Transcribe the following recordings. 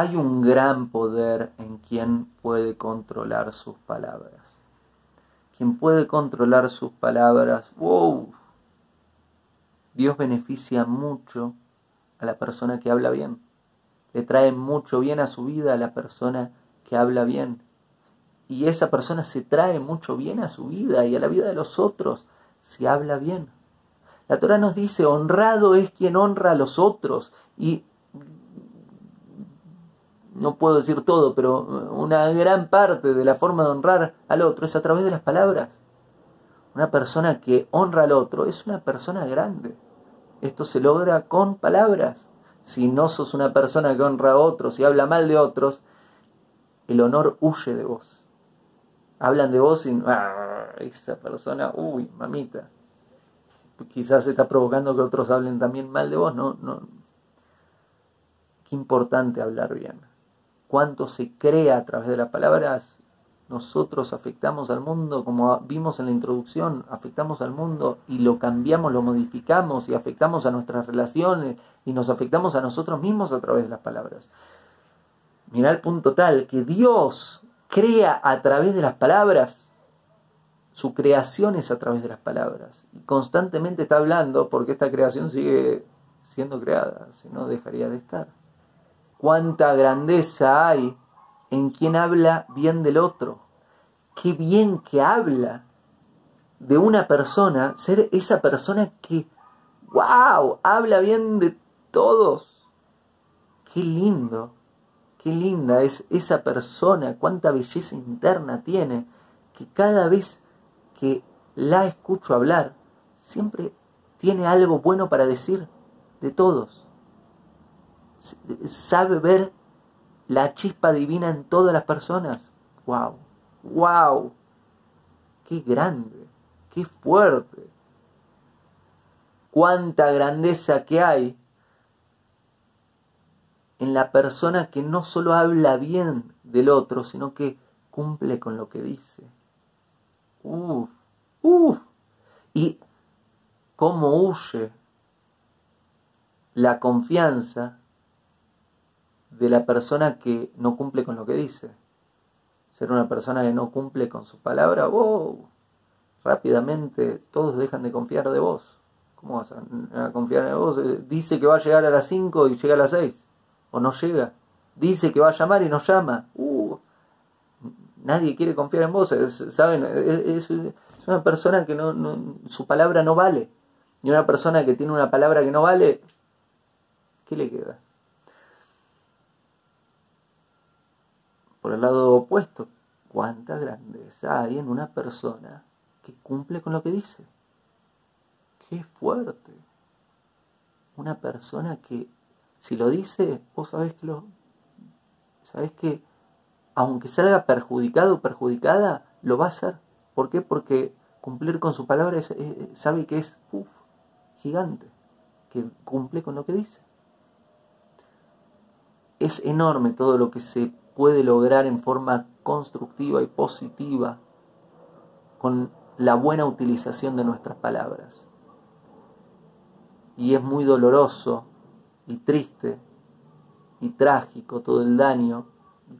hay un gran poder en quien puede controlar sus palabras. Quien puede controlar sus palabras, wow, Dios beneficia mucho a la persona que habla bien. Le trae mucho bien a su vida a la persona que habla bien. Y esa persona se trae mucho bien a su vida y a la vida de los otros si habla bien. La Torah nos dice, honrado es quien honra a los otros. Y no puedo decir todo, pero una gran parte de la forma de honrar al otro es a través de las palabras. Una persona que honra al otro es una persona grande. Esto se logra con palabras. Si no sos una persona que honra a otros y habla mal de otros, el honor huye de vos. Hablan de vos y ah, esa persona, uy, mamita. Quizás está provocando que otros hablen también mal de vos, no, no. Qué importante hablar bien. Cuánto se crea a través de las palabras nosotros afectamos al mundo, como vimos en la introducción, afectamos al mundo y lo cambiamos, lo modificamos y afectamos a nuestras relaciones y nos afectamos a nosotros mismos a través de las palabras. Mirá el punto tal que Dios crea a través de las palabras, su creación es a través de las palabras. Y constantemente está hablando porque esta creación sigue siendo creada, si no dejaría de estar. Cuánta grandeza hay en quien habla bien del otro. Qué bien que habla de una persona, ser esa persona que, wow, habla bien de todos. Qué lindo, qué linda es esa persona, cuánta belleza interna tiene, que cada vez que la escucho hablar, siempre tiene algo bueno para decir de todos. Sabe ver la chispa divina en todas las personas. ¡Wow! ¡Wow! ¡Qué grande! ¡Qué fuerte! ¡Cuánta grandeza que hay en la persona que no solo habla bien del otro, sino que cumple con lo que dice! ¡Uf! ¡Uf! Y cómo huye la confianza de la persona que no cumple con lo que dice. Ser una persona que no cumple con su palabra, wow, rápidamente todos dejan de confiar de vos. ¿Cómo vas a, confiar en vos? Eh, dice que va a llegar a las 5 y llega a las 6. O no llega. Dice que va a llamar y no llama. Uh, nadie quiere confiar en vos. ¿Saben? Es, una persona que no, su palabra no vale. Y una persona que tiene una palabra que no vale, ¿qué le queda? Por el lado opuesto, cuánta grandeza hay en una persona que cumple con lo que dice. Qué fuerte. Una persona que, si lo dice, vos sabés que lo. Sabés que, aunque salga perjudicado o perjudicada, lo va a hacer. ¿Por qué? Porque cumplir con su palabra sabe que es gigante, que cumple con lo que dice. Es enorme todo lo que se puede lograr en forma constructiva y positiva con la buena utilización de nuestras palabras. Y es muy doloroso y triste y trágico todo el daño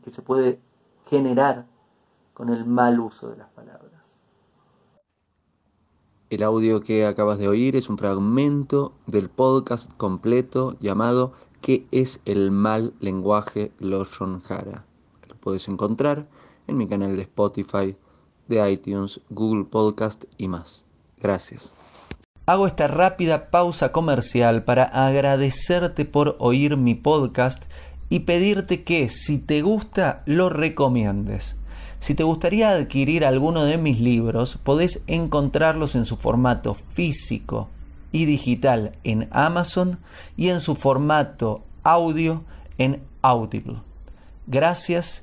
que se puede generar con el mal uso de las palabras. El audio que acabas de oír es un fragmento del podcast completo llamado ¿Qué es el mal lenguaje Loshon Hara? Puedes encontrar en mi canal de Spotify, de iTunes, Google Podcast y más. Gracias. Hago esta rápida pausa comercial para agradecerte por oír mi podcast y pedirte que si te gusta lo recomiendes. Si te gustaría adquirir alguno de mis libros, podés encontrarlos en su formato físico y digital en Amazon y en su formato audio en Audible. Gracias